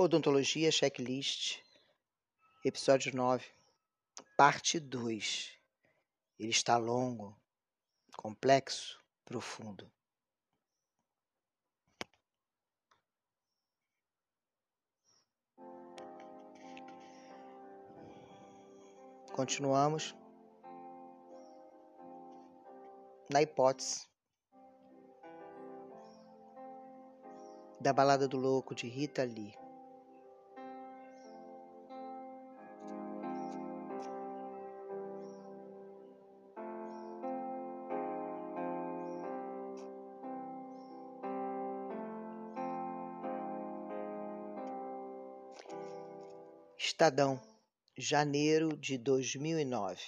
Odontologia Checklist, episódio 9, parte 2. Ele está longo, complexo, profundo. Continuamos na hipótese da Balada do Louco de Rita Lee. Estadão, janeiro de 2009.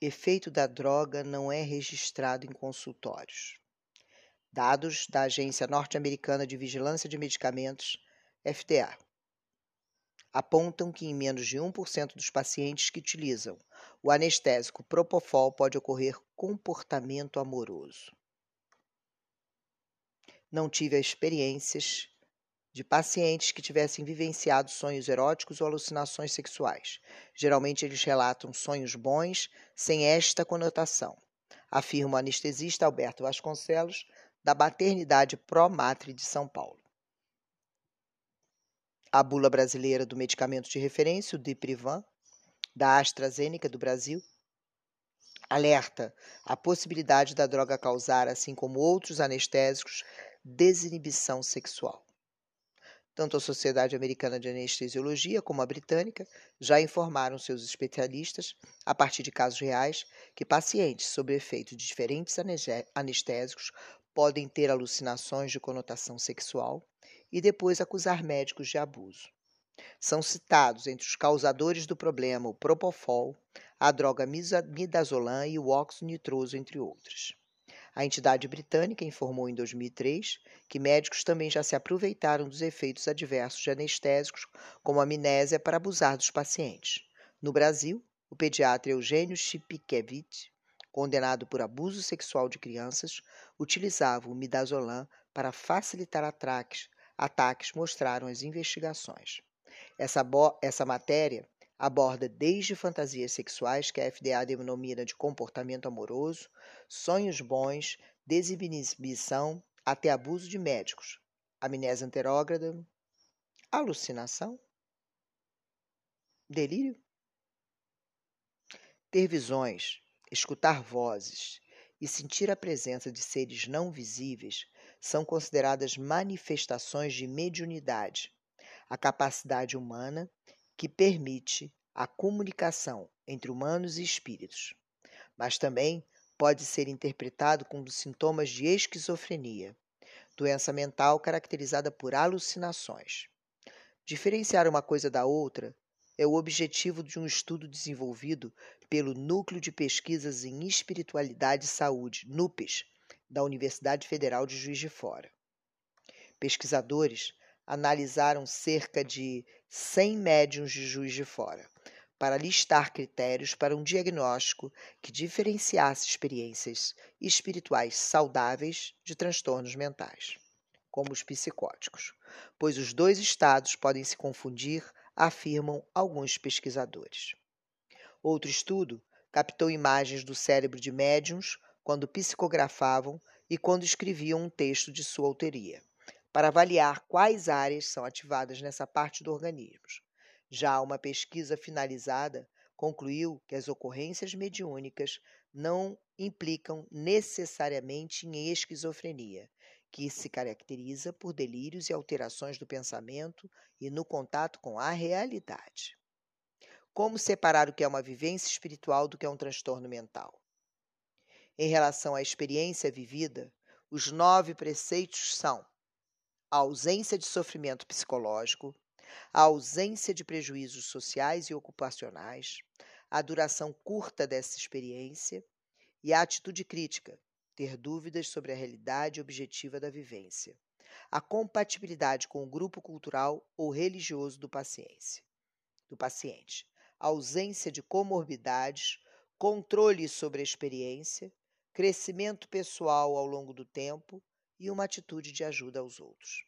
Efeito da droga não é registrado em consultórios. Dados da Agência Norte-Americana de Vigilância de Medicamentos, FDA, apontam que em menos de 1% dos pacientes que utilizam o anestésico Propofol pode ocorrer comportamento amoroso. Não tive experiências de pacientes que tivessem vivenciado sonhos eróticos ou alucinações sexuais. Geralmente eles relatam sonhos bons sem esta conotação, afirma o anestesista Alberto Vasconcelos, da Maternidade Promatre de São Paulo. A bula brasileira do medicamento de referência, o Diprivan, da AstraZeneca do Brasil, alerta a possibilidade da droga causar, assim como outros anestésicos, desinibição sexual. Tanto a Sociedade Americana de Anestesiologia como a britânica já informaram seus especialistas, a partir de casos reais, que pacientes sob efeito de diferentes anestésicos podem ter alucinações de conotação sexual e depois acusar médicos de abuso. São citados entre os causadores do problema o propofol, a droga midazolam e o óxido nitroso, entre outros. A entidade britânica informou em 2003 que médicos também já se aproveitaram dos efeitos adversos de anestésicos, como amnésia, para abusar dos pacientes. No Brasil, o pediatra Eugênio Chipkevich, condenado por abuso sexual de crianças, utilizava o midazolam para facilitar ataques, ataques mostraram as investigações. Essa, essa matéria aborda desde fantasias sexuais, que a FDA denomina de comportamento amoroso, sonhos bons, desinibição, até abuso de médicos, amnésia anterógrada, alucinação, delírio. Ter visões, escutar vozes e sentir a presença de seres não visíveis são consideradas manifestações de mediunidade, a capacidade humana que permite a comunicação entre humanos e espíritos, mas também pode ser interpretado como sintomas de esquizofrenia, doença mental caracterizada por alucinações. Diferenciar uma coisa da outra é o objetivo de um estudo desenvolvido pelo Núcleo de Pesquisas em Espiritualidade e Saúde, NUPES, da Universidade Federal de Juiz de Fora. Pesquisadores analisaram cerca de 100 médiums de Juiz de Fora para listar critérios para um diagnóstico que diferenciasse experiências espirituais saudáveis de transtornos mentais, como os psicóticos, pois os dois estados podem se confundir, afirmam alguns pesquisadores. Outro estudo captou imagens do cérebro de médiums quando psicografavam e quando escreviam um texto de sua autoria para avaliar quais áreas são ativadas nessa parte do organismo. Já uma pesquisa finalizada concluiu que as ocorrências mediúnicas não implicam necessariamente em esquizofrenia, que se caracteriza por delírios e alterações do pensamento e no contato com a realidade. Como separar o que é uma vivência espiritual do que é um transtorno mental? Em relação à experiência vivida, os nove preceitos são a ausência de sofrimento psicológico, a ausência de prejuízos sociais e ocupacionais, a duração curta dessa experiência e a atitude crítica, ter dúvidas sobre a realidade objetiva da vivência, a compatibilidade com o grupo cultural ou religioso do paciente, do paciente, a ausência de comorbidades, controle sobre a experiência, crescimento pessoal ao longo do tempo e uma atitude de ajuda aos outros.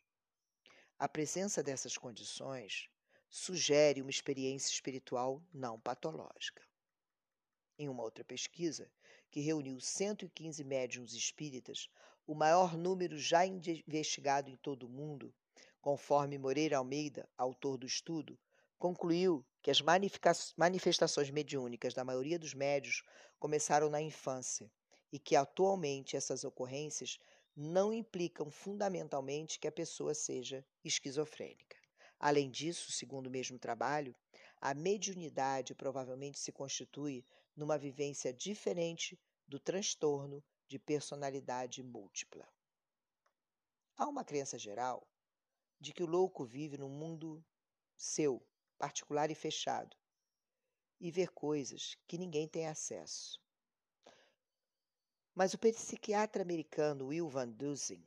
A presença dessas condições sugere uma experiência espiritual não patológica. Em uma outra pesquisa, que reuniu 115 médiums espíritas, o maior número já investigado em todo o mundo, conforme Moreira Almeida, autor do estudo, concluiu que as manifestações mediúnicas da maioria dos médios começaram na infância e que atualmente essas ocorrências não implicam fundamentalmente que a pessoa seja esquizofrênica. Além disso, segundo o mesmo trabalho, a mediunidade provavelmente se constitui numa vivência diferente do transtorno de personalidade múltipla. Há uma crença geral de que o louco vive num mundo seu, particular e fechado, e vê coisas que ninguém tem acesso. Mas o psiquiatra americano Will Van Dusen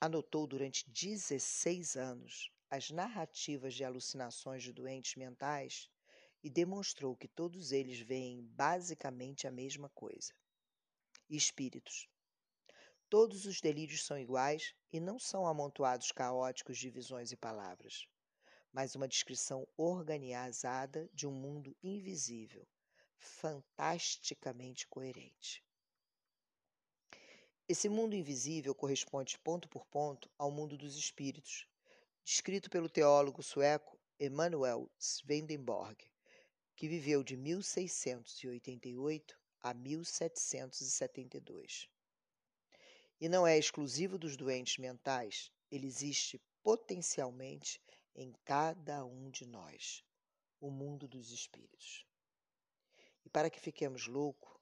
anotou durante 16 anos as narrativas de alucinações de doentes mentais e demonstrou que todos eles veem basicamente a mesma coisa: espíritos. Todos os delírios são iguais e não são amontoados caóticos de visões e palavras, mas uma descrição organizada de um mundo invisível, fantasticamente coerente. Esse mundo invisível corresponde ponto por ponto ao mundo dos espíritos, descrito pelo teólogo sueco Emanuel Swedenborg, que viveu de 1688 a 1772. E não é exclusivo dos doentes mentais, ele existe potencialmente em cada um de nós, o mundo dos espíritos. E para que fiquemos loucos,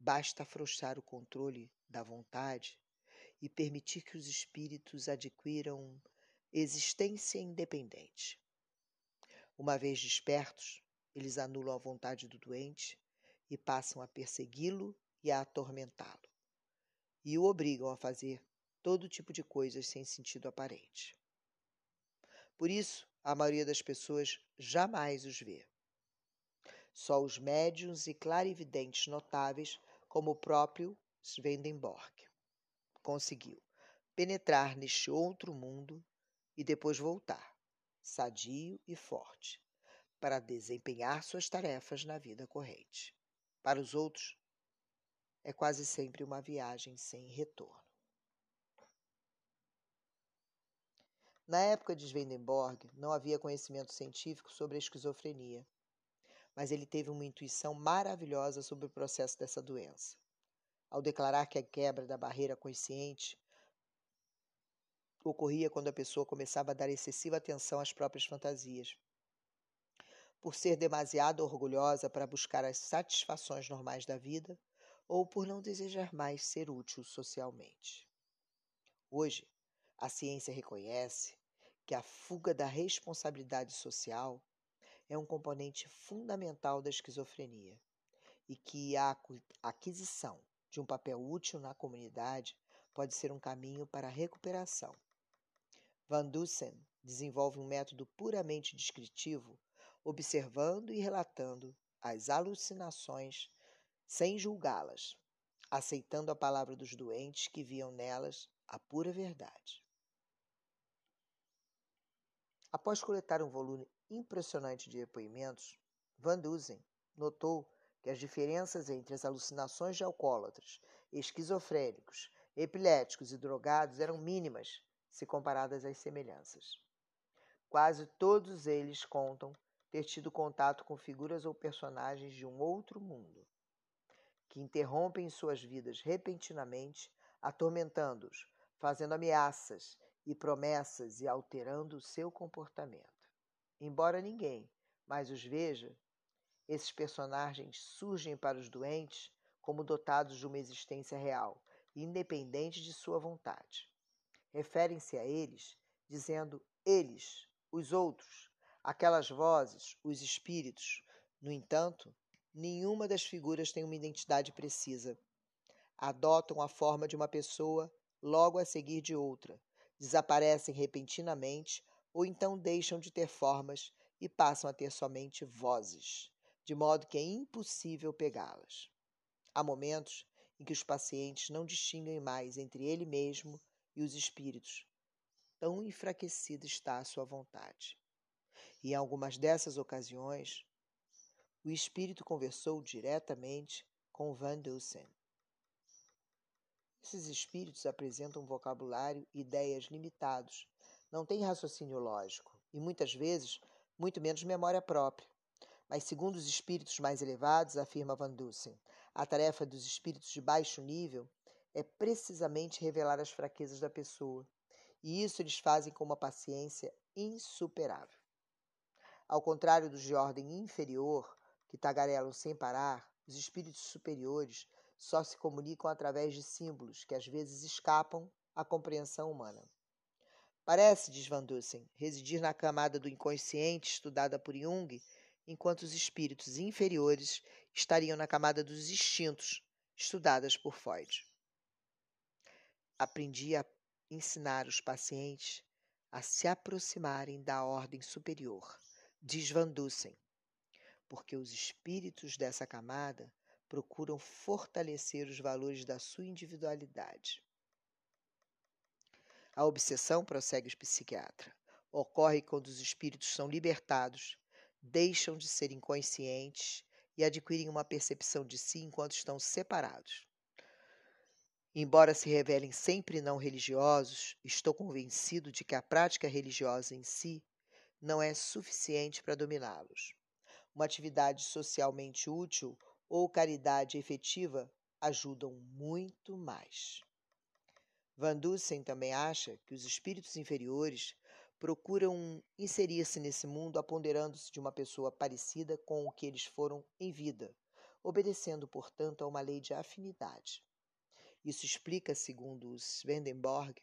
basta afrouxar o controle da vontade e permitir que os espíritos adquiram existência independente. Uma vez despertos, eles anulam a vontade do doente e passam a persegui-lo e a atormentá-lo, e o obrigam a fazer todo tipo de coisas sem sentido aparente. Por isso, a maioria das pessoas jamais os vê. Só os médiuns e clarividentes notáveis, como o próprio Swedenborg. Conseguiu penetrar neste outro mundo e depois voltar, sadio e forte, para desempenhar suas tarefas na vida corrente. Para os outros, é quase sempre uma viagem sem retorno. Na época de Swedenborg, não havia conhecimento científico sobre a esquizofrenia, mas ele teve uma intuição maravilhosa sobre o processo dessa doença ao declarar que a quebra da barreira consciente ocorria quando a pessoa começava a dar excessiva atenção às próprias fantasias. Por ser demasiado orgulhosa para buscar as satisfações normais da vida ou por não desejar mais ser útil socialmente. Hoje, a ciência reconhece que a fuga da responsabilidade social é um componente fundamental da esquizofrenia e que a aquisição de um papel útil na comunidade pode ser um caminho para a recuperação. Van Dusen desenvolve um método puramente descritivo, observando e relatando as alucinações sem julgá-las, aceitando a palavra dos doentes que viam nelas a pura verdade. Após coletar um volume impressionante de depoimentos, Van Dusen notou que as diferenças entre as alucinações de alcoólatras, esquizofrênicos, epiléticos e drogados eram mínimas se comparadas às semelhanças. Quase todos eles contam ter tido contato com figuras ou personagens de um outro mundo, que interrompem suas vidas repentinamente, atormentando-os, fazendo ameaças e promessas e alterando o seu comportamento. Embora ninguém mais os veja, esses personagens surgem para os doentes como dotados de uma existência real, independente de sua vontade. Referem-se a eles dizendo eles, os outros, aquelas vozes, os espíritos. No entanto, nenhuma das figuras tem uma identidade precisa. Adotam a forma de uma pessoa logo a seguir de outra, desaparecem repentinamente ou então deixam de ter formas e passam a ter somente vozes de modo que é impossível pegá-las. Há momentos em que os pacientes não distinguem mais entre ele mesmo e os espíritos. Tão enfraquecida está a sua vontade. E em algumas dessas ocasiões, o espírito conversou diretamente com Van Dusen. Esses espíritos apresentam um vocabulário e ideias limitados, não têm raciocínio lógico e muitas vezes muito menos memória própria. Mas, segundo os espíritos mais elevados, afirma Van Dusen, a tarefa dos espíritos de baixo nível é precisamente revelar as fraquezas da pessoa, e isso eles fazem com uma paciência insuperável. Ao contrário dos de ordem inferior, que tagarelam sem parar, os espíritos superiores só se comunicam através de símbolos que às vezes escapam à compreensão humana. Parece, diz Van Dusen, residir na camada do inconsciente estudada por Jung, enquanto os espíritos inferiores estariam na camada dos instintos, estudadas por Freud. Aprendi a ensinar os pacientes a se aproximarem da ordem superior, diz porque os espíritos dessa camada procuram fortalecer os valores da sua individualidade. A obsessão, prossegue o psiquiatra, ocorre quando os espíritos são libertados, deixam de ser inconscientes e adquirem uma percepção de si enquanto estão separados. Embora se revelem sempre não religiosos, estou convencido de que a prática religiosa em si não é suficiente para dominá-los. Uma atividade socialmente útil ou caridade efetiva ajudam muito mais. Van Dusen também acha que os espíritos inferiores procuram inserir-se nesse mundo aponderando-se de uma pessoa parecida com o que eles foram em vida, obedecendo, portanto, a uma lei de afinidade. Isso explica, segundo Swedenborg,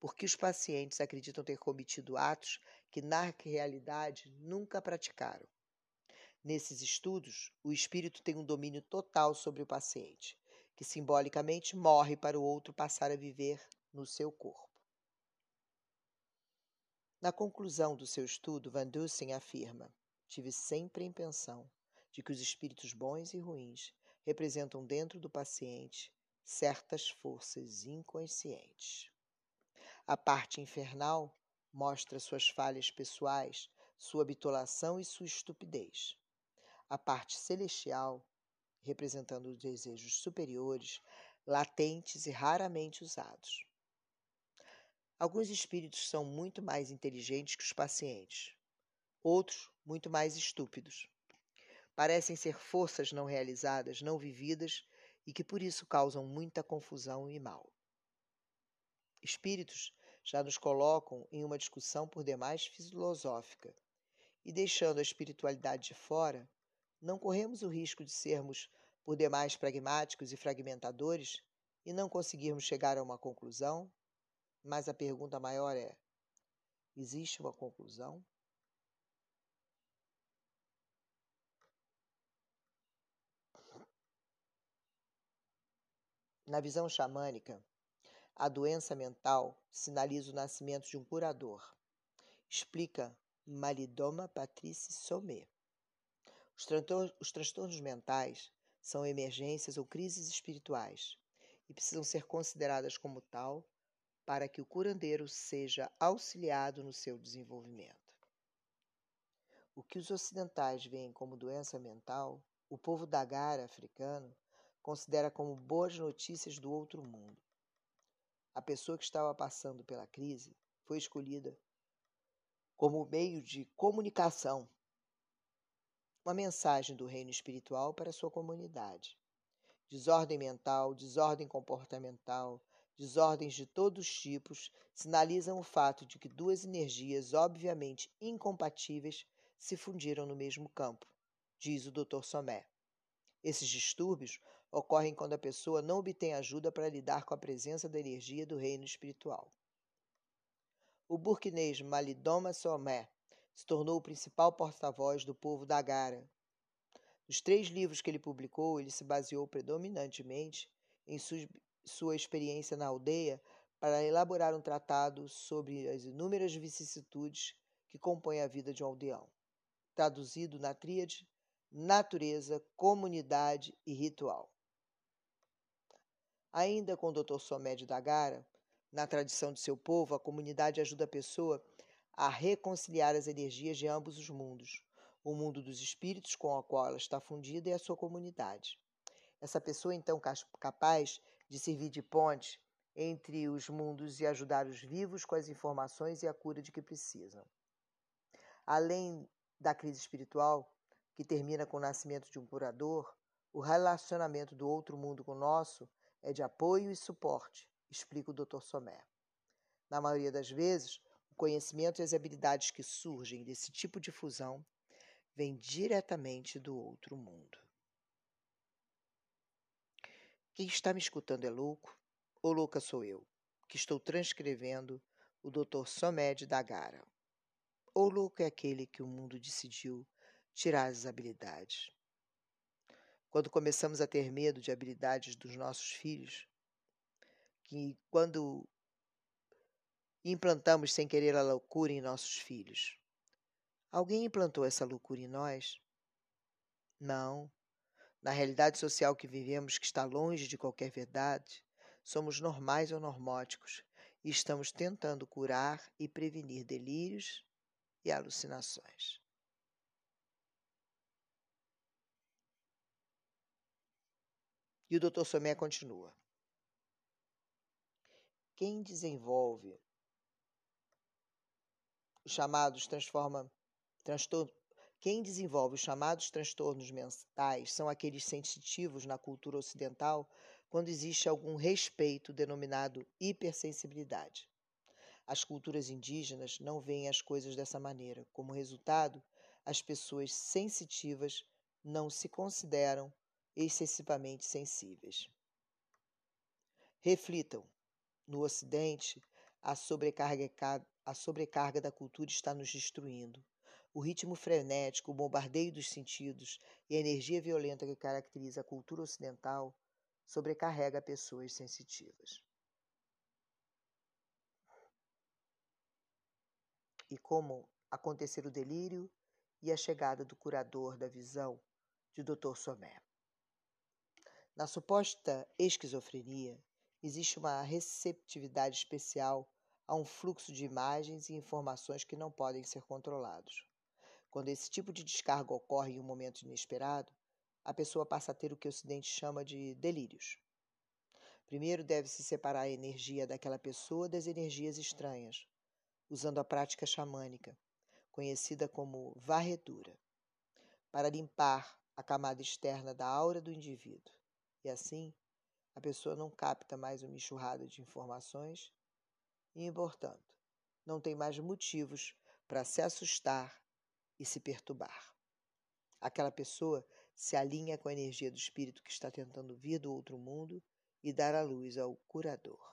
por que os pacientes acreditam ter cometido atos que, na realidade, nunca praticaram. Nesses estudos, o espírito tem um domínio total sobre o paciente, que simbolicamente morre para o outro passar a viver no seu corpo. Na conclusão do seu estudo, Van Dusen afirma: Tive sempre a impressão de que os espíritos bons e ruins representam dentro do paciente certas forças inconscientes. A parte infernal mostra suas falhas pessoais, sua bitolação e sua estupidez a parte celestial, representando os desejos superiores, latentes e raramente usados. Alguns espíritos são muito mais inteligentes que os pacientes, outros muito mais estúpidos. Parecem ser forças não realizadas, não vividas e que por isso causam muita confusão e mal. Espíritos já nos colocam em uma discussão por demais filosófica e deixando a espiritualidade de fora, não corremos o risco de sermos por demais pragmáticos e fragmentadores e não conseguirmos chegar a uma conclusão? Mas a pergunta maior é: existe uma conclusão? Na visão xamânica, a doença mental sinaliza o nascimento de um curador. Explica Malidoma Patrice Sommet. Os, os transtornos mentais são emergências ou crises espirituais e precisam ser consideradas como tal para que o curandeiro seja auxiliado no seu desenvolvimento. O que os ocidentais veem como doença mental, o povo da Gara africano considera como boas notícias do outro mundo. A pessoa que estava passando pela crise foi escolhida como meio de comunicação uma mensagem do reino espiritual para sua comunidade. Desordem mental, desordem comportamental, desordens de todos os tipos sinalizam o fato de que duas energias obviamente incompatíveis se fundiram no mesmo campo, diz o Dr. Somé. Esses distúrbios ocorrem quando a pessoa não obtém ajuda para lidar com a presença da energia do reino espiritual. O burkinês Malidoma Somé se tornou o principal porta-voz do povo da Gara. Nos três livros que ele publicou, ele se baseou predominantemente em sua experiência na aldeia para elaborar um tratado sobre as inúmeras vicissitudes que compõem a vida de um aldeão, traduzido na tríade natureza, comunidade e ritual. Ainda com o Dr. Somédio da Gara, Na tradição de seu povo, a comunidade ajuda a pessoa a reconciliar as energias de ambos os mundos, o mundo dos espíritos com o qual ela está fundida e a sua comunidade. Essa pessoa, então, capaz de servir de ponte entre os mundos e ajudar os vivos com as informações e a cura de que precisam. Além da crise espiritual, que termina com o nascimento de um curador, o relacionamento do outro mundo com o nosso é de apoio e suporte, explica o Dr. Somé. Na maioria das vezes, o conhecimento e as habilidades que surgem desse tipo de fusão vêm diretamente do outro mundo. Quem está me escutando é louco, ou louca sou eu, que estou transcrevendo o Dr. Somé de Dagara. Ou louco é aquele que o mundo decidiu tirar as habilidades. Quando começamos a ter medo de habilidades dos nossos filhos, que quando implantamos sem querer a loucura em nossos filhos, alguém implantou essa loucura em nós? Não. Na realidade social que vivemos, que está longe de qualquer verdade, somos normais ou normóticos e estamos tentando curar e prevenir delírios e alucinações. E o Dr. Somé continua. Quem desenvolve os chamados transforma transtorno, quem desenvolve os chamados transtornos mentais são aqueles sensitivos na cultura ocidental quando existe algum respeito denominado hipersensibilidade. As culturas indígenas não veem as coisas dessa maneira. Como resultado, as pessoas sensitivas não se consideram excessivamente sensíveis. Reflitam: no Ocidente, a sobrecarga, a sobrecarga da cultura está nos destruindo. O ritmo frenético, o bombardeio dos sentidos e a energia violenta que caracteriza a cultura ocidental sobrecarrega pessoas sensitivas. E como acontecer o delírio e a chegada do curador da visão de Dr. Somé. Na suposta esquizofrenia, existe uma receptividade especial a um fluxo de imagens e informações que não podem ser controlados. Quando esse tipo de descarga ocorre em um momento inesperado, a pessoa passa a ter o que o Ocidente chama de delírios. Primeiro deve-se separar a energia daquela pessoa das energias estranhas, usando a prática xamânica, conhecida como varredura, para limpar a camada externa da aura do indivíduo. E assim, a pessoa não capta mais uma enxurrada de informações e, portanto, não tem mais motivos para se assustar e se perturbar. Aquela pessoa se alinha com a energia do espírito que está tentando vir do outro mundo e dar a luz ao curador.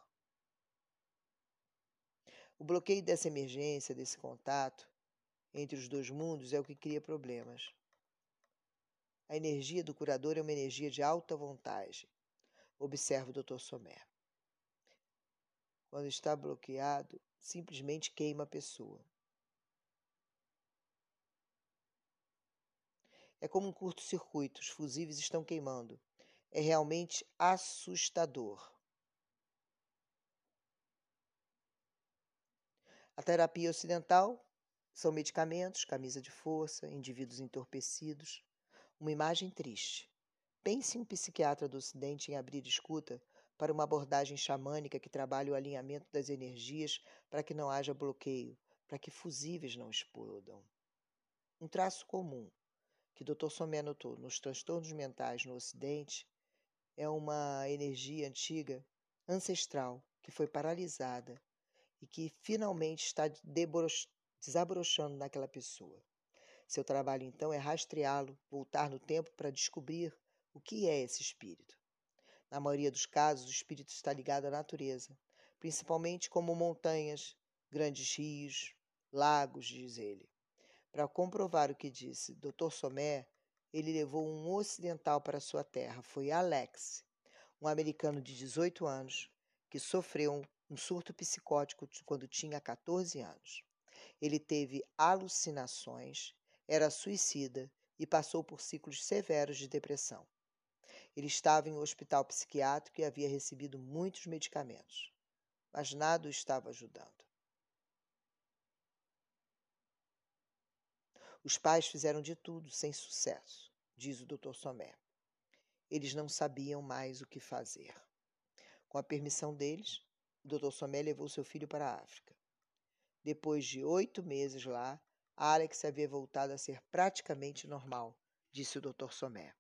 O bloqueio dessa emergência, desse contato entre os dois mundos é o que cria problemas. A energia do curador é uma energia de alta vontade. Observa o Dr. Sommer. Quando está bloqueado, simplesmente queima a pessoa. É como um curto-circuito, os fusíveis estão queimando. É realmente assustador. A terapia ocidental são medicamentos, camisa de força, indivíduos entorpecidos. Uma imagem triste. Pense um psiquiatra do Ocidente em abrir escuta para uma abordagem xamânica que trabalhe o alinhamento das energias para que não haja bloqueio, para que fusíveis não explodam. Um traço comum que Dr. Somé notou nos transtornos mentais no Ocidente é uma energia antiga, ancestral, que foi paralisada e que finalmente está desabrochando naquela pessoa. Seu trabalho, então, é rastreá-lo, voltar no tempo para descobrir o que é esse espírito. Na maioria dos casos, o espírito está ligado à natureza, principalmente como montanhas, grandes rios, lagos, diz ele. Para comprovar o que disse Dr. Somé, ele levou um ocidental para sua terra. Foi Alex, um americano de 18 anos que sofreu um surto psicótico quando tinha 14 anos. Ele teve alucinações era suicida e passou por ciclos severos de depressão. Ele estava em um hospital psiquiátrico e havia recebido muitos medicamentos. mas nada o estava ajudando. Os pais fizeram de tudo sem sucesso, diz o Dr. Somé. Eles não sabiam mais o que fazer. Com a permissão deles, o Dr. Somé levou seu filho para a África. Depois de oito meses lá, Alex havia voltado a ser praticamente normal, disse o Dr. Somé.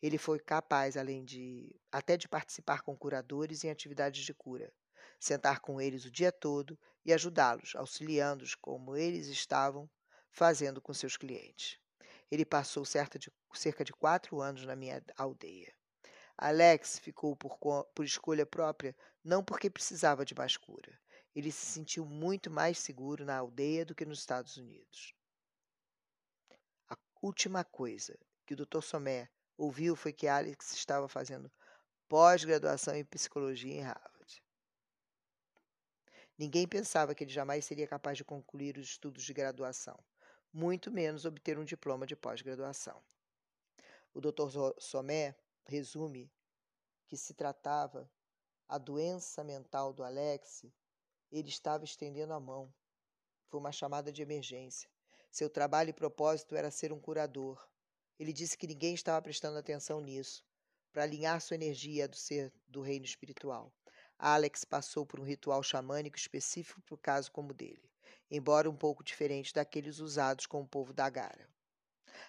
Ele foi capaz, além de até de participar com curadores em atividades de cura, sentar com eles o dia todo e ajudá-los, auxiliando-os como eles estavam fazendo com seus clientes. Ele passou de, cerca de quatro anos na minha aldeia. Alex ficou por, por escolha própria, não porque precisava de mais cura. Ele se sentiu muito mais seguro na aldeia do que nos Estados Unidos. A última coisa que o Dr. Somé ouviu foi que Alex estava fazendo pós-graduação em psicologia em Harvard. Ninguém pensava que ele jamais seria capaz de concluir os estudos de graduação, muito menos obter um diploma de pós-graduação. O Dr. Somé resume que se tratava a doença mental do Alex, ele estava estendendo a mão. Foi uma chamada de emergência. Seu trabalho e propósito era ser um curador. Ele disse que ninguém estava prestando atenção nisso, para alinhar sua energia do ser do reino espiritual. Alex passou por um ritual xamânico específico para o caso como o dele, embora um pouco diferente daqueles usados com o povo da Gara.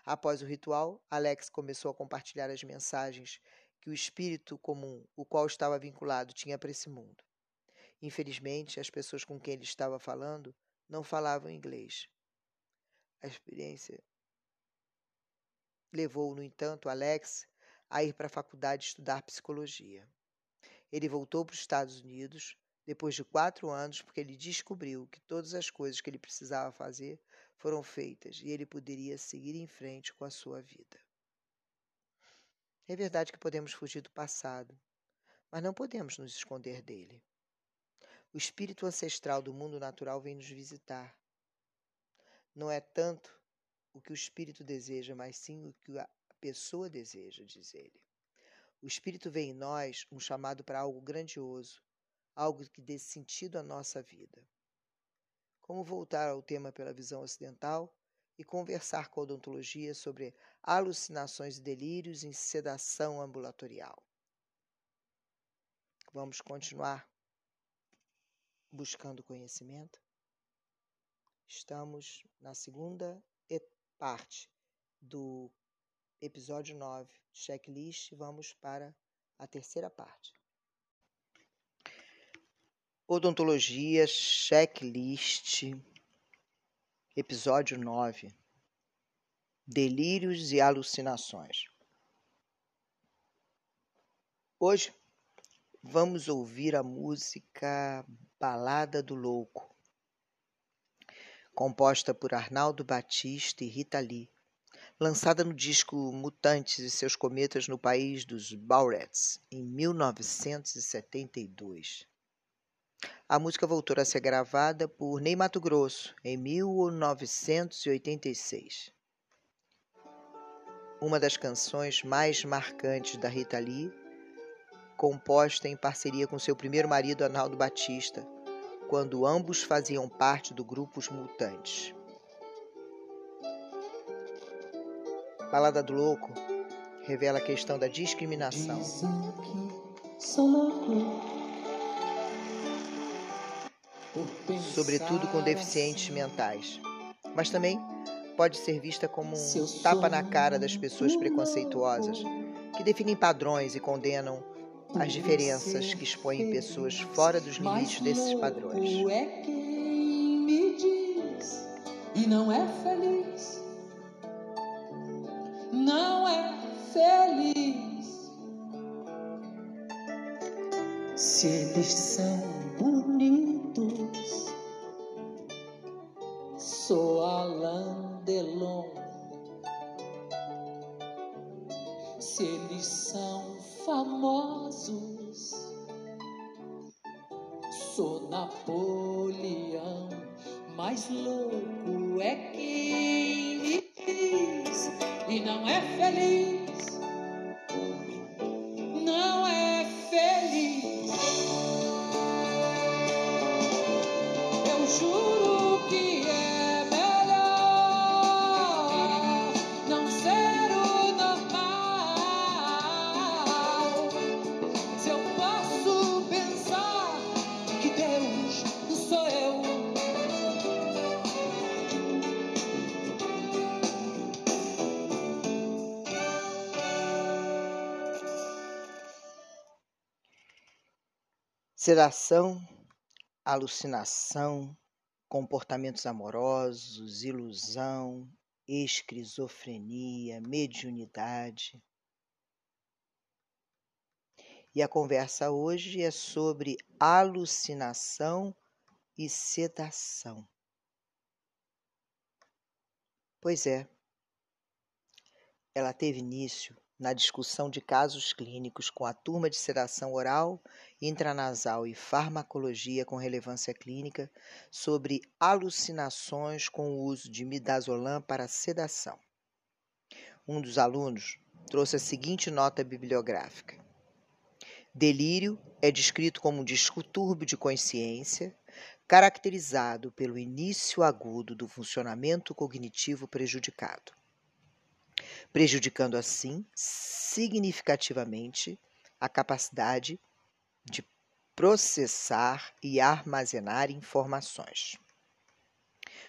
Após o ritual, Alex começou a compartilhar as mensagens que o espírito comum, o qual estava vinculado, tinha para esse mundo. Infelizmente, as pessoas com quem ele estava falando não falavam inglês. A experiência levou, no entanto, Alex a ir para a faculdade estudar psicologia. Ele voltou para os Estados Unidos depois de quatro anos porque ele descobriu que todas as coisas que ele precisava fazer foram feitas e ele poderia seguir em frente com a sua vida. É verdade que podemos fugir do passado, mas não podemos nos esconder dele. O espírito ancestral do mundo natural vem nos visitar. Não é tanto o que o espírito deseja, mas sim o que a pessoa deseja, diz ele. O espírito vê em nós um chamado para algo grandioso, algo que dê sentido à nossa vida. Como voltar ao tema pela visão ocidental e conversar com a odontologia sobre alucinações e delírios em sedação ambulatorial. Vamos continuar buscando conhecimento? Estamos na segunda parte do episódio 9, checklist, vamos para a terceira parte. Odontologia, checklist, episódio 9. Delírios e alucinações. Hoje vamos ouvir a música Balada do Louco, composta por Arnaldo Batista e Rita Lee, lançada no disco Mutantes e seus Cometas no país dos Baurettes, em 1972. A música voltou a ser gravada por Ney Mato Grosso em 1986. Uma das canções mais marcantes da Rita Lee composta em parceria com seu primeiro marido Arnaldo Batista, quando ambos faziam parte do grupo Os Mutantes. Balada do Louco revela a questão da discriminação. Sobretudo com deficientes mentais, mas também pode ser vista como um tapa na cara das pessoas preconceituosas que definem padrões e condenam as diferenças que expõem pessoas fora dos limites desses padrões. É quem me diz e não é feliz, Se eles são bonitos, sou Alain Delon. Se eles são famosos. Sou Napoleão, mais louco Sedação, alucinação, comportamentos amorosos, ilusão, esquizofrenia, mediunidade. E a conversa hoje é sobre alucinação e sedação. Pois é, ela teve início na discussão de casos clínicos com a turma de sedação oral, intranasal e farmacologia com relevância clínica sobre alucinações com o uso de midazolam para sedação. Um dos alunos trouxe a seguinte nota bibliográfica: Delírio é descrito como um distúrbio de consciência caracterizado pelo início agudo do funcionamento cognitivo prejudicado prejudicando assim significativamente a capacidade de processar e armazenar informações.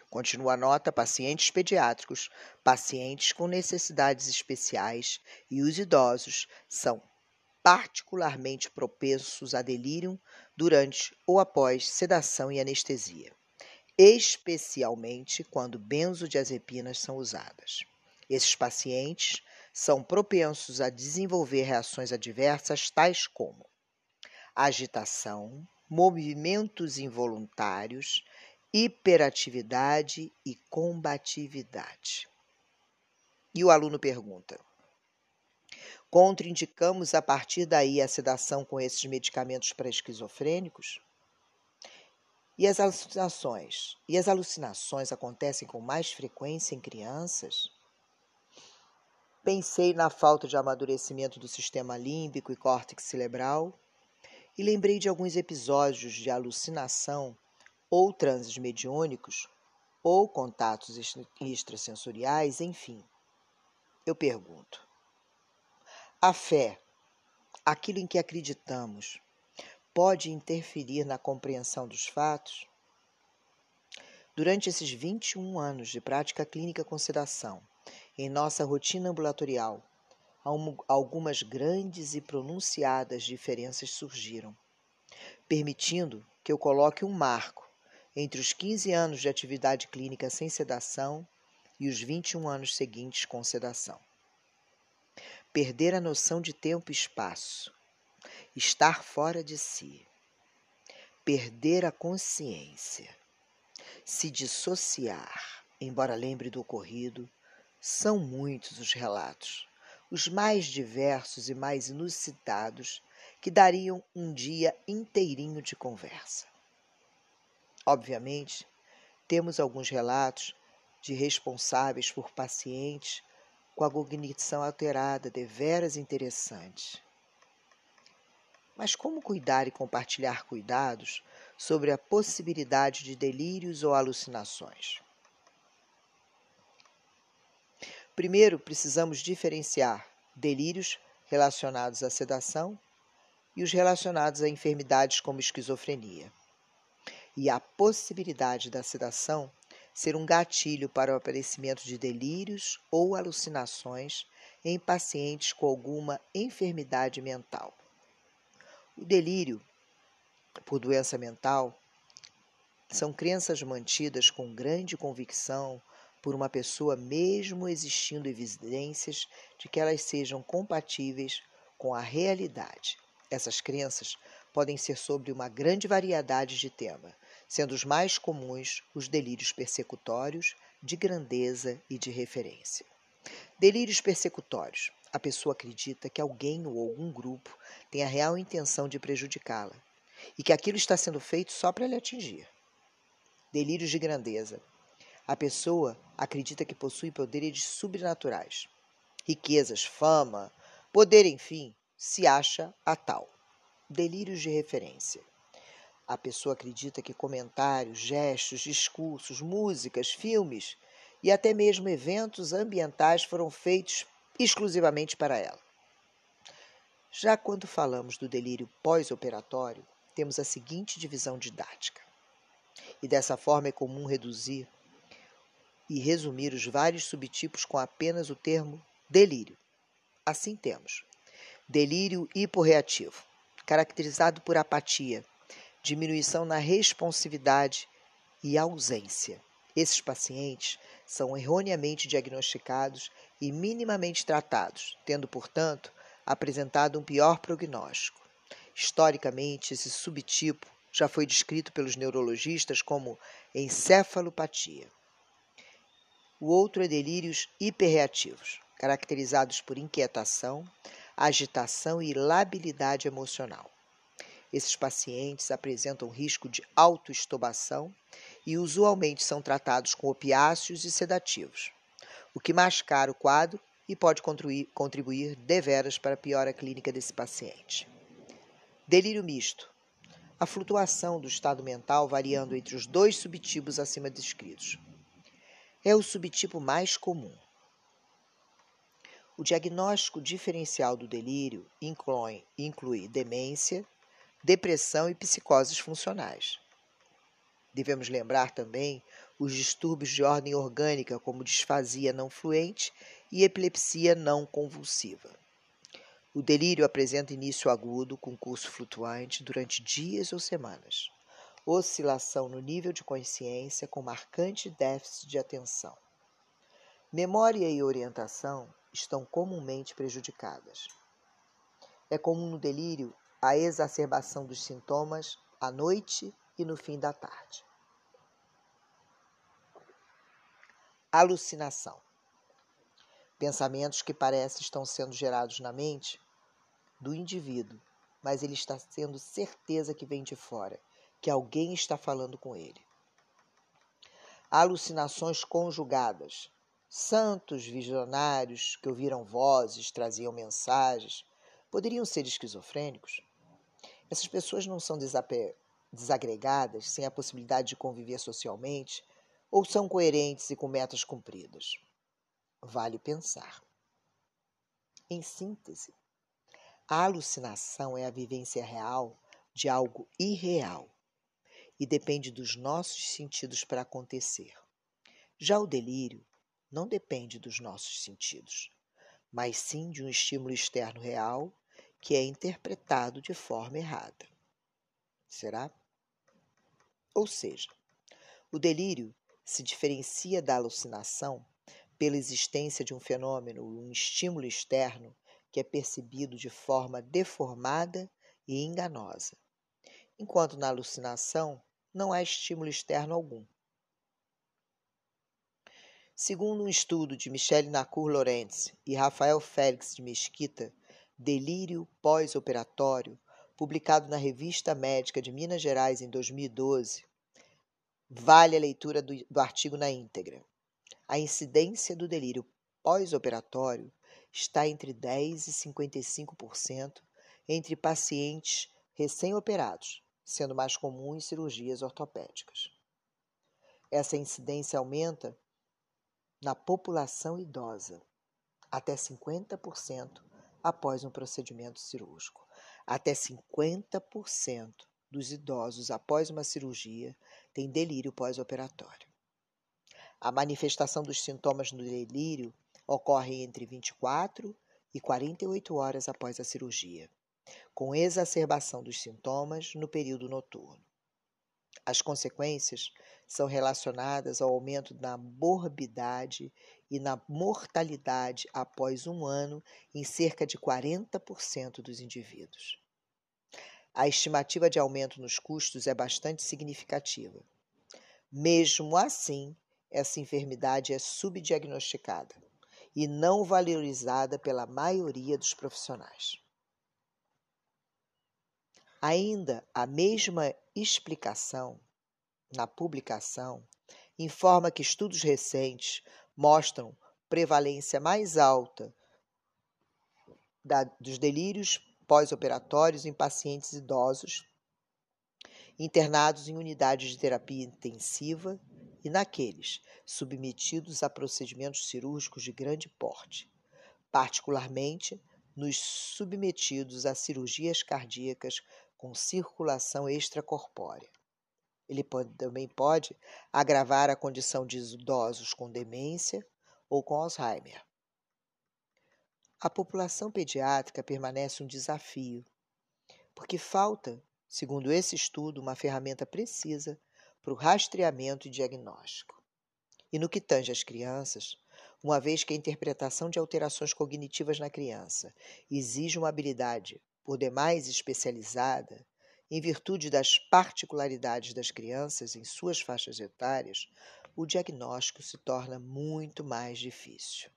Continua a nota: pacientes pediátricos, pacientes com necessidades especiais e os idosos são particularmente propensos a delírio durante ou após sedação e anestesia, especialmente quando benzodiazepinas são usadas. Esses pacientes são propensos a desenvolver reações adversas, tais como agitação, movimentos involuntários, hiperatividade e combatividade. E o aluno pergunta: Contraindicamos a partir daí a sedação com esses medicamentos para esquizofrênicos? E as alucinações? E as alucinações acontecem com mais frequência em crianças? Pensei na falta de amadurecimento do sistema límbico e córtex cerebral e lembrei de alguns episódios de alucinação ou transes mediúnicos ou contatos extrasensoriais, enfim. Eu pergunto: a fé, aquilo em que acreditamos, pode interferir na compreensão dos fatos? Durante esses 21 anos de prática clínica com sedação, em nossa rotina ambulatorial, algumas grandes e pronunciadas diferenças surgiram, permitindo que eu coloque um marco entre os 15 anos de atividade clínica sem sedação e os 21 anos seguintes com sedação. Perder a noção de tempo e espaço, estar fora de si, perder a consciência, se dissociar, embora lembre do ocorrido, são muitos os relatos, os mais diversos e mais inusitados, que dariam um dia inteirinho de conversa. Obviamente, temos alguns relatos de responsáveis por pacientes com a cognição alterada, deveras interessantes. Mas como cuidar e compartilhar cuidados sobre a possibilidade de delírios ou alucinações? Primeiro, precisamos diferenciar delírios relacionados à sedação e os relacionados a enfermidades como esquizofrenia. E a possibilidade da sedação ser um gatilho para o aparecimento de delírios ou alucinações em pacientes com alguma enfermidade mental. O delírio por doença mental são crenças mantidas com grande convicção por uma pessoa, mesmo existindo evidências de que elas sejam compatíveis com a realidade. Essas crenças podem ser sobre uma grande variedade de temas, sendo os mais comuns os delírios persecutórios, de grandeza e de referência. Delírios persecutórios. A pessoa acredita que alguém ou algum grupo tem a real intenção de prejudicá-la e que aquilo está sendo feito só para lhe atingir. Delírios de grandeza. A pessoa acredita que possui poderes sobrenaturais, riquezas, fama, poder, enfim, se acha a tal. Delírios de referência. A pessoa acredita que comentários, gestos, discursos, músicas, filmes e até mesmo eventos ambientais foram feitos exclusivamente para ela. Já quando falamos do delírio pós-operatório, temos a seguinte divisão didática. E dessa forma é comum reduzir e resumir os vários subtipos com apenas o termo delírio. Assim temos delírio hiporreativo, caracterizado por apatia, diminuição na responsividade e ausência. Esses pacientes são erroneamente diagnosticados e minimamente tratados, tendo, portanto, apresentado um pior prognóstico. Historicamente, esse subtipo já foi descrito pelos neurologistas como encefalopatia. O outro é delírios hiperreativos, caracterizados por inquietação, agitação e labilidade emocional. Esses pacientes apresentam risco de autoestobação e usualmente são tratados com opiáceos e sedativos, o que mascara o quadro e pode contribuir deveras para a piora clínica desse paciente. Delírio misto. A flutuação do estado mental variando entre os dois subtipos acima descritos. É o subtipo mais comum. O diagnóstico diferencial do delírio inclui, inclui demência, depressão e psicoses funcionais. Devemos lembrar também os distúrbios de ordem orgânica, como disfasia não fluente e epilepsia não convulsiva. O delírio apresenta início agudo, com curso flutuante durante dias ou semanas. Oscilação no nível de consciência com marcante déficit de atenção. Memória e orientação estão comumente prejudicadas. É comum no delírio a exacerbação dos sintomas à noite e no fim da tarde. Alucinação. Pensamentos que parecem estão sendo gerados na mente do indivíduo, mas ele está tendo certeza que vem de fora, que alguém está falando com ele. Alucinações conjugadas. Santos visionários que ouviram vozes, traziam mensagens, poderiam ser esquizofrênicos? Essas pessoas não são desagregadas, sem a possibilidade de conviver socialmente, ou são coerentes e com metas cumpridas? Vale pensar. Em síntese, a alucinação é a vivência real de algo irreal e depende dos nossos sentidos para acontecer. Já o delírio não depende dos nossos sentidos, mas sim de um estímulo externo real que é interpretado de forma errada. Será? Ou seja, o delírio se diferencia da alucinação pela existência de um fenômeno, um estímulo externo que é percebido de forma deformada e enganosa, enquanto na alucinação não há estímulo externo algum. Segundo um estudo de Michele Nacur Lorentz e Rafael Félix de Mesquita, Delírio Pós-Operatório, publicado na Revista Médica de Minas Gerais em 2012, vale a leitura do, do artigo na íntegra. A incidência do delírio pós-operatório está entre 10% e 55% entre pacientes recém-operados, sendo mais comum em cirurgias ortopédicas. Essa incidência aumenta na população idosa, até 50% após um procedimento cirúrgico. Até 50% dos idosos após uma cirurgia têm delírio pós-operatório. A manifestação dos sintomas no delírio ocorre entre 24 e 48 horas após a cirurgia, com exacerbação dos sintomas no período noturno. As consequências são relacionadas ao aumento na morbidade e na mortalidade após um ano em cerca de 40% dos indivíduos. A estimativa de aumento nos custos é bastante significativa. Mesmo assim, essa enfermidade é subdiagnosticada e não valorizada pela maioria dos profissionais. Ainda a mesma explicação na publicação informa que estudos recentes mostram prevalência mais alta da, dos delírios pós-operatórios em pacientes idosos internados em unidades de terapia intensiva e naqueles submetidos a procedimentos cirúrgicos de grande porte, particularmente nos submetidos a cirurgias cardíacas com circulação extracorpórea. Ele pode, também pode agravar a condição de idosos com demência ou com Alzheimer. A população pediátrica permanece um desafio, porque falta segundo esse estudo, uma ferramenta precisa para o rastreamento e diagnóstico. E no que tange às crianças, uma vez que a interpretação de alterações cognitivas na criança exige uma habilidade por demais especializada, em virtude das particularidades das crianças em suas faixas etárias, o diagnóstico se torna muito mais difícil.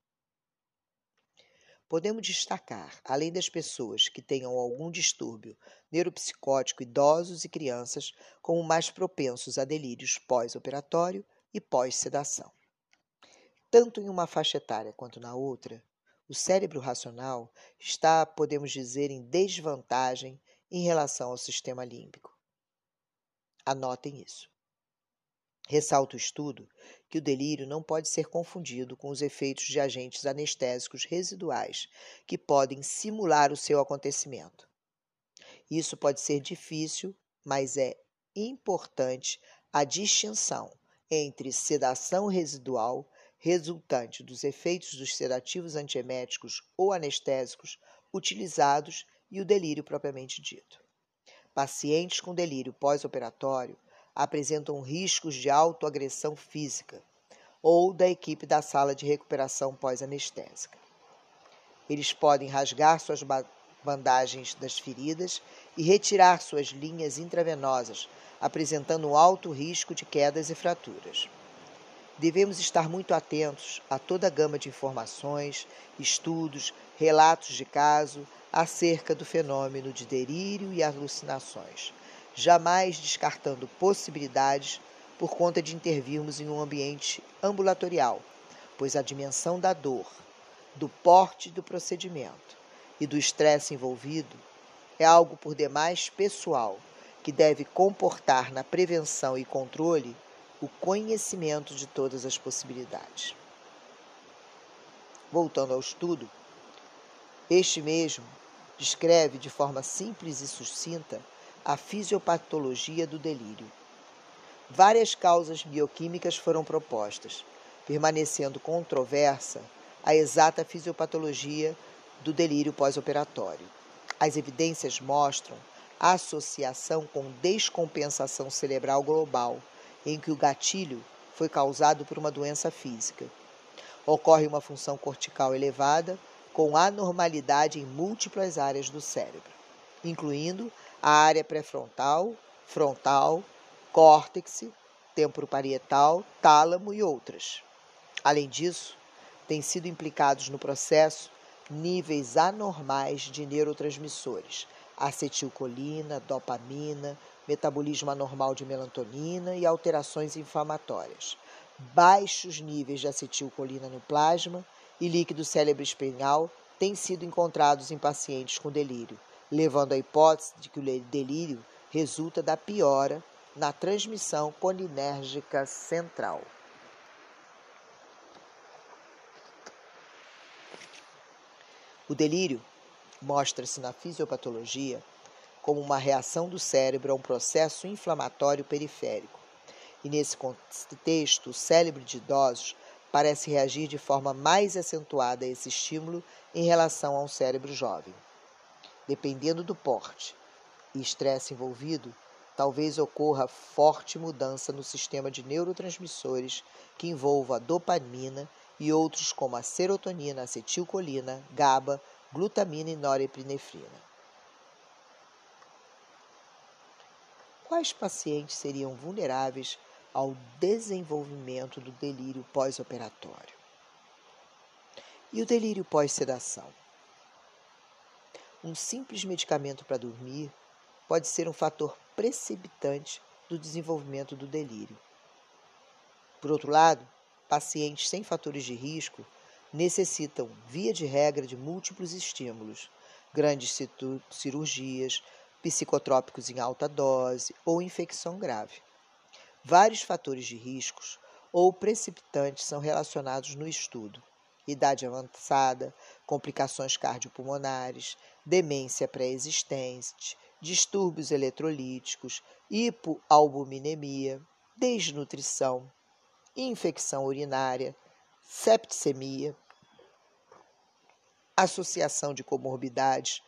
Podemos destacar, além das pessoas que tenham algum distúrbio neuropsicótico, idosos e crianças como mais propensos a delírios pós-operatório e pós-sedação. Tanto em uma faixa etária quanto na outra, o cérebro racional está, podemos dizer, em desvantagem em relação ao sistema límbico. Anotem isso. Ressalta o estudo que o delírio não pode ser confundido com os efeitos de agentes anestésicos residuais que podem simular o seu acontecimento. Isso pode ser difícil, mas é importante a distinção entre sedação residual resultante dos efeitos dos sedativos antieméticos ou anestésicos utilizados e o delírio propriamente dito. Pacientes com delírio pós-operatório apresentam riscos de autoagressão física ou da equipe da sala de recuperação pós-anestésica. Eles podem rasgar suas bandagens das feridas e retirar suas linhas intravenosas, apresentando alto risco de quedas e fraturas. Devemos estar muito atentos a toda a gama de informações, estudos, relatos de caso acerca do fenômeno de delírio e alucinações, jamais descartando possibilidades por conta de intervirmos em um ambiente ambulatorial, pois a dimensão da dor, do porte do procedimento e do estresse envolvido é algo por demais pessoal que deve comportar na prevenção e controle o conhecimento de todas as possibilidades. Voltando ao estudo, este mesmo descreve de forma simples e sucinta a fisiopatologia do delírio. Várias causas bioquímicas foram propostas, permanecendo controversa a exata fisiopatologia do delírio pós-operatório. As evidências mostram a associação com descompensação cerebral global em que o gatilho foi causado por uma doença física. Ocorre uma função cortical elevada com anormalidade em múltiplas áreas do cérebro, incluindo a área pré-frontal, frontal, córtex, temporoparietal, tálamo e outras. Além disso, têm sido implicados no processo níveis anormais de neurotransmissores, acetilcolina, dopamina, metabolismo anormal de melatonina e alterações inflamatórias, baixos níveis de acetilcolina no plasma e líquido cérebro-espinhal têm sido encontrados em pacientes com delírio, levando à hipótese de que o delírio resulta da piora na transmissão colinérgica central. O delírio mostra-se na fisiopatologia como uma reação do cérebro a um processo inflamatório periférico. E nesse contexto, o cérebro de idosos parece reagir de forma mais acentuada a esse estímulo em relação a um cérebro jovem. Dependendo do porte e estresse envolvido, talvez ocorra forte mudança no sistema de neurotransmissores que envolva a dopamina e outros como a serotonina, acetilcolina, GABA, glutamina e norepinefrina. Quais pacientes seriam vulneráveis ao desenvolvimento do delírio pós-operatório. E o delírio pós-sedação? Um simples medicamento para dormir pode ser um fator precipitante do desenvolvimento do delírio. Por outro lado, pacientes sem fatores de risco necessitam, via de regra, de múltiplos estímulos, grandes cirurgias, psicotrópicos em alta dose ou infecção grave. Vários fatores de riscos ou precipitantes são relacionados no estudo: idade avançada, complicações cardiopulmonares, demência pré-existente, distúrbios eletrolíticos, hipoalbuminemia, desnutrição, infecção urinária, septicemia, associação de comorbidades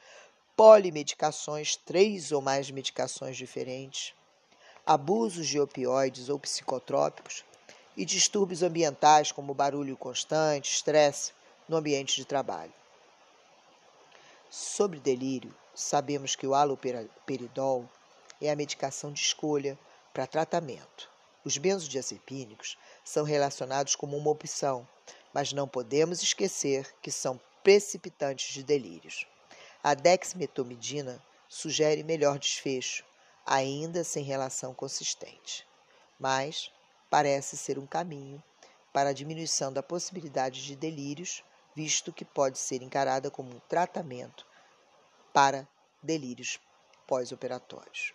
polimedicações, três ou mais medicações diferentes, abusos de opioides ou psicotrópicos e distúrbios ambientais como barulho constante, estresse no ambiente de trabalho. Sobre delírio, sabemos que o haloperidol é a medicação de escolha para tratamento. Os benzodiazepínicos são relacionados como uma opção, mas não podemos esquecer que são precipitantes de delírios. A dexmetomidina sugere melhor desfecho, ainda sem relação consistente, mas parece ser um caminho para a diminuição da possibilidade de delírios, visto que pode ser encarada como um tratamento para delírios pós-operatórios.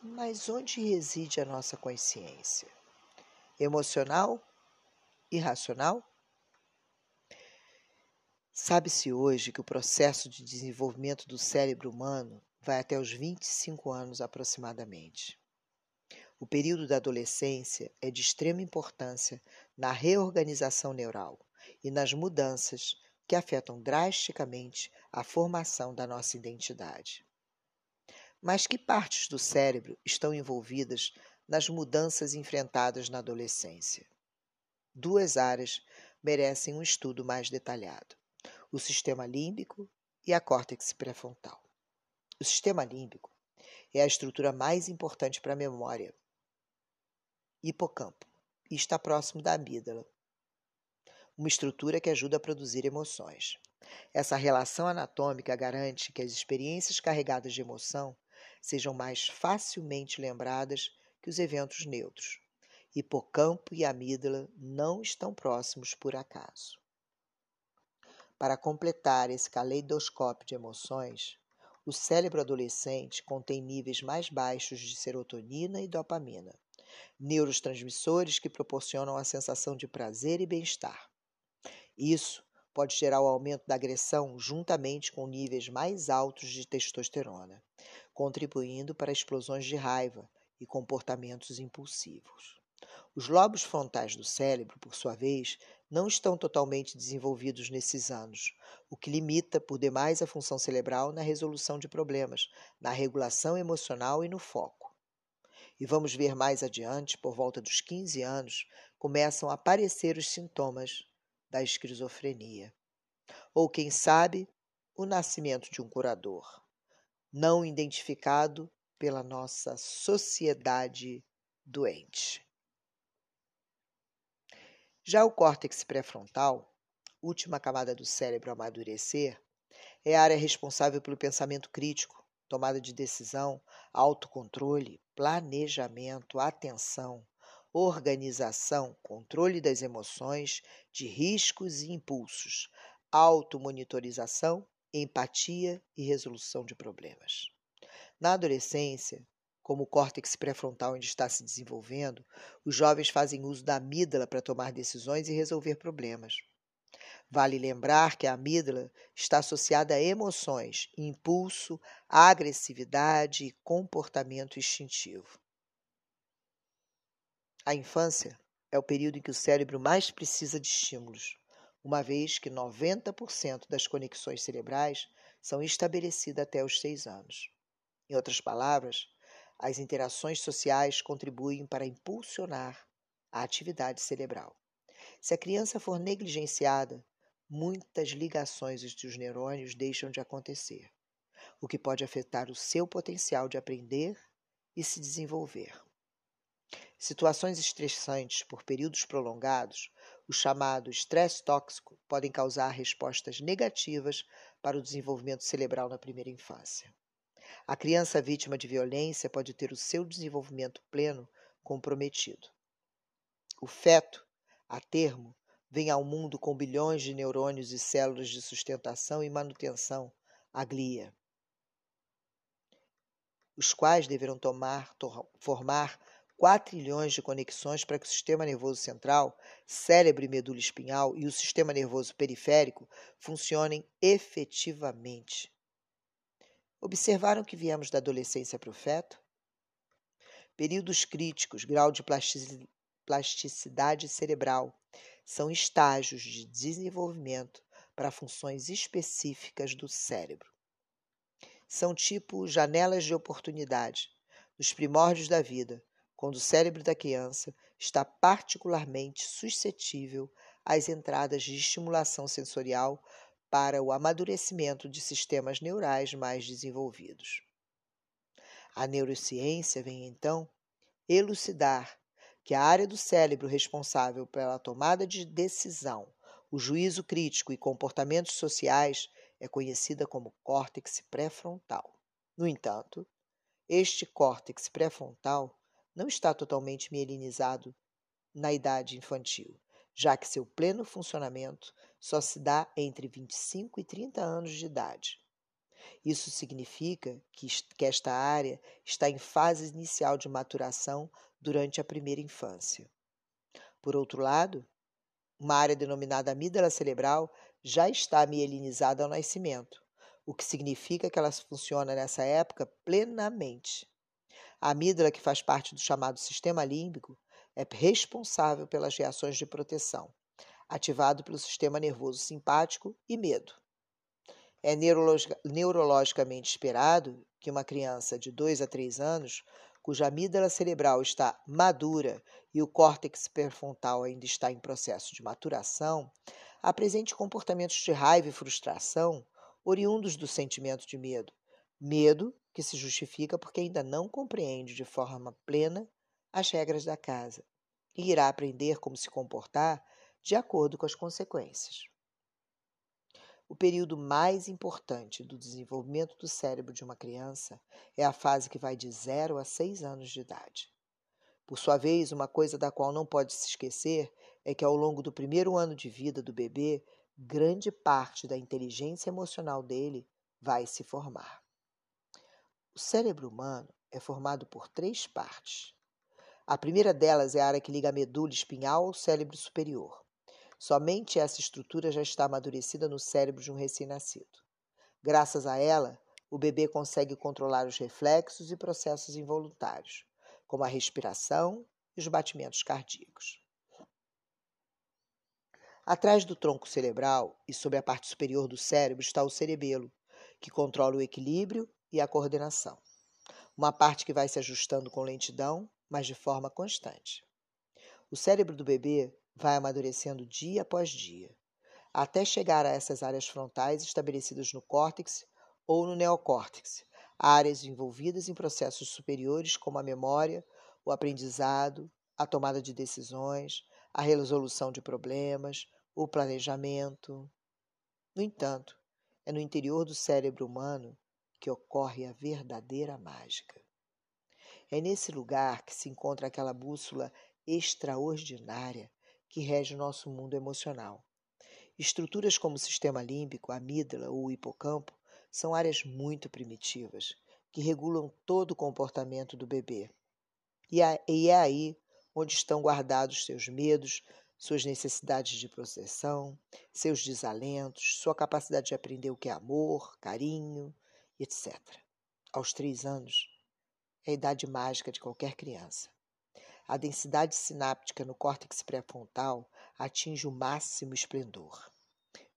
Mas onde reside a nossa consciência? Emocional? Irracional? Sabe-se hoje que o processo de desenvolvimento do cérebro humano vai até os 25 anos aproximadamente. O período da adolescência é de extrema importância na reorganização neural e nas mudanças que afetam drasticamente a formação da nossa identidade. Mas que partes do cérebro estão envolvidas nas mudanças enfrentadas na adolescência? Duas áreas merecem um estudo mais detalhado: o sistema límbico e a córtex pré-frontal. O sistema límbico é a estrutura mais importante para a memória. Hipocampo e está próximo da amígdala, uma estrutura que ajuda a produzir emoções. Essa relação anatômica garante que as experiências carregadas de emoção sejam mais facilmente lembradas que os eventos neutros. Hipocampo e amígdala não estão próximos por acaso. Para completar esse caleidoscópio de emoções, o cérebro adolescente contém níveis mais baixos de serotonina e dopamina, neurotransmissores que proporcionam a sensação de prazer e bem-estar. Isso pode gerar o aumento da agressão juntamente com níveis mais altos de testosterona, contribuindo para explosões de raiva e comportamentos impulsivos. Os lobos frontais do cérebro, por sua vez, não estão totalmente desenvolvidos nesses anos, o que limita por demais a função cerebral na resolução de problemas, na regulação emocional e no foco. E vamos ver mais adiante, por volta dos 15 anos, começam a aparecer os sintomas da esquizofrenia. Ou, quem sabe, o nascimento de um curador não identificado pela nossa sociedade doente. Já o córtex pré-frontal, última camada do cérebro a amadurecer, é a área responsável pelo pensamento crítico, tomada de decisão, autocontrole, planejamento, atenção, organização, controle das emoções, de riscos e impulsos, automonitorização empatia e resolução de problemas. Na adolescência, como o córtex pré-frontal ainda está se desenvolvendo, os jovens fazem uso da amígdala para tomar decisões e resolver problemas. Vale lembrar que a amígdala está associada a emoções, impulso, agressividade e comportamento instintivo. A infância é o período em que o cérebro mais precisa de estímulos uma vez que 90% das conexões cerebrais são estabelecidas até os seis anos. Em outras palavras, as interações sociais contribuem para impulsionar a atividade cerebral. Se a criança for negligenciada, muitas ligações entre os neurônios deixam de acontecer, o que pode afetar o seu potencial de aprender e se desenvolver. Situações estressantes por períodos prolongados o chamado estresse tóxico, podem causar respostas negativas para o desenvolvimento cerebral na primeira infância. A criança vítima de violência pode ter o seu desenvolvimento pleno comprometido. O feto, a termo, vem ao mundo com bilhões de neurônios e células de sustentação e manutenção, a glia, os quais deverão tomar, formar 4 trilhões de conexões para que o sistema nervoso central, cérebro e medula espinhal e o sistema nervoso periférico funcionem efetivamente. Observaram que viemos da adolescência para o feto? Períodos críticos, grau de plasticidade cerebral, são estágios de desenvolvimento para funções específicas do cérebro. São tipo janelas de oportunidade nos primórdios da vida, quando o cérebro da criança está particularmente suscetível às entradas de estimulação sensorial para o amadurecimento de sistemas neurais mais desenvolvidos. A neurociência vem então elucidar que a área do cérebro responsável pela tomada de decisão, o juízo crítico e comportamentos sociais é conhecida como córtex pré-frontal. No entanto, este córtex pré-frontal não está totalmente mielinizado na idade infantil, já que seu pleno funcionamento só se dá entre 25 e 30 anos de idade. Isso significa que, que esta área está em fase inicial de maturação durante a primeira infância. Por outro lado, uma área denominada amígdala cerebral já está mielinizada ao nascimento, o que significa que ela funciona nessa época plenamente. A amígdala, que faz parte do chamado sistema límbico, é responsável pelas reações de proteção, ativado pelo sistema nervoso simpático e medo. É neurologicamente esperado que uma criança de 2 a 3 anos cuja amígdala cerebral está madura e o córtex pré-frontal ainda está em processo de maturação, apresente comportamentos de raiva e frustração oriundos do sentimento de medo. Medo que se justifica porque ainda não compreende de forma plena as regras da casa e irá aprender como se comportar de acordo com as consequências. O período mais importante do desenvolvimento do cérebro de uma criança é a fase que vai de 0 a 6 anos de idade. Por sua vez, uma coisa da qual não pode se esquecer é que ao longo do primeiro ano de vida do bebê, grande parte da inteligência emocional dele vai se formar. O cérebro humano é formado por três partes. A primeira delas é a área que liga a medula espinhal ao cérebro superior. Somente essa estrutura já está amadurecida no cérebro de um recém-nascido. Graças a ela, o bebê consegue controlar os reflexos e processos involuntários, como a respiração e os batimentos cardíacos. Atrás do tronco cerebral e sobre a parte superior do cérebro está o cerebelo, que controla o equilíbrio e a coordenação. Uma parte que vai se ajustando com lentidão, mas de forma constante. O cérebro do bebê vai amadurecendo dia após dia, até chegar a essas áreas frontais estabelecidas no córtex ou no neocórtex, áreas envolvidas em processos superiores como a memória, o aprendizado, a tomada de decisões, a resolução de problemas, o planejamento. No entanto, é no interior do cérebro humano que ocorre a verdadeira mágica. É nesse lugar que se encontra aquela bússola extraordinária que rege o nosso mundo emocional. Estruturas como o sistema límbico, a amígdala ou o hipocampo são áreas muito primitivas que regulam todo o comportamento do bebê. E é aí onde estão guardados seus medos, suas necessidades de proteção, seus desalentos, sua capacidade de aprender o que é amor, carinho, etc. Aos três anos, é a idade mágica de qualquer criança. A densidade sináptica no córtex pré-frontal atinge o máximo esplendor.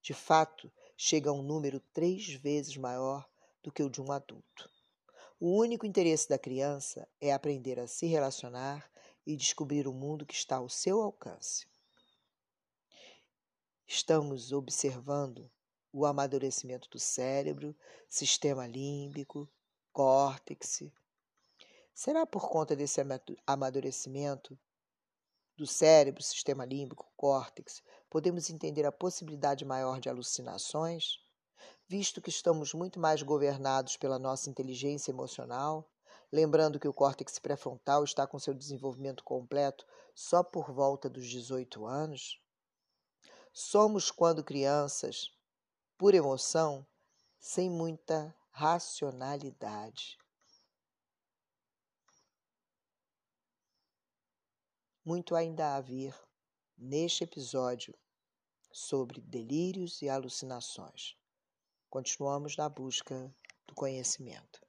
De fato, chega a um número três vezes maior do que o de um adulto. O único interesse da criança é aprender a se relacionar e descobrir o mundo que está ao seu alcance. Estamos observando o amadurecimento do cérebro, sistema límbico, córtex, Será por conta desse amadurecimento do cérebro, sistema límbico, córtex, podemos entender a possibilidade maior de alucinações, visto que estamos muito mais governados pela nossa inteligência emocional, lembrando que o córtex pré-frontal está com seu desenvolvimento completo só por volta dos 18 anos? Somos, quando crianças, por emoção, sem muita racionalidade. Muito ainda a vir neste episódio sobre delírios e alucinações. Continuamos na busca do conhecimento.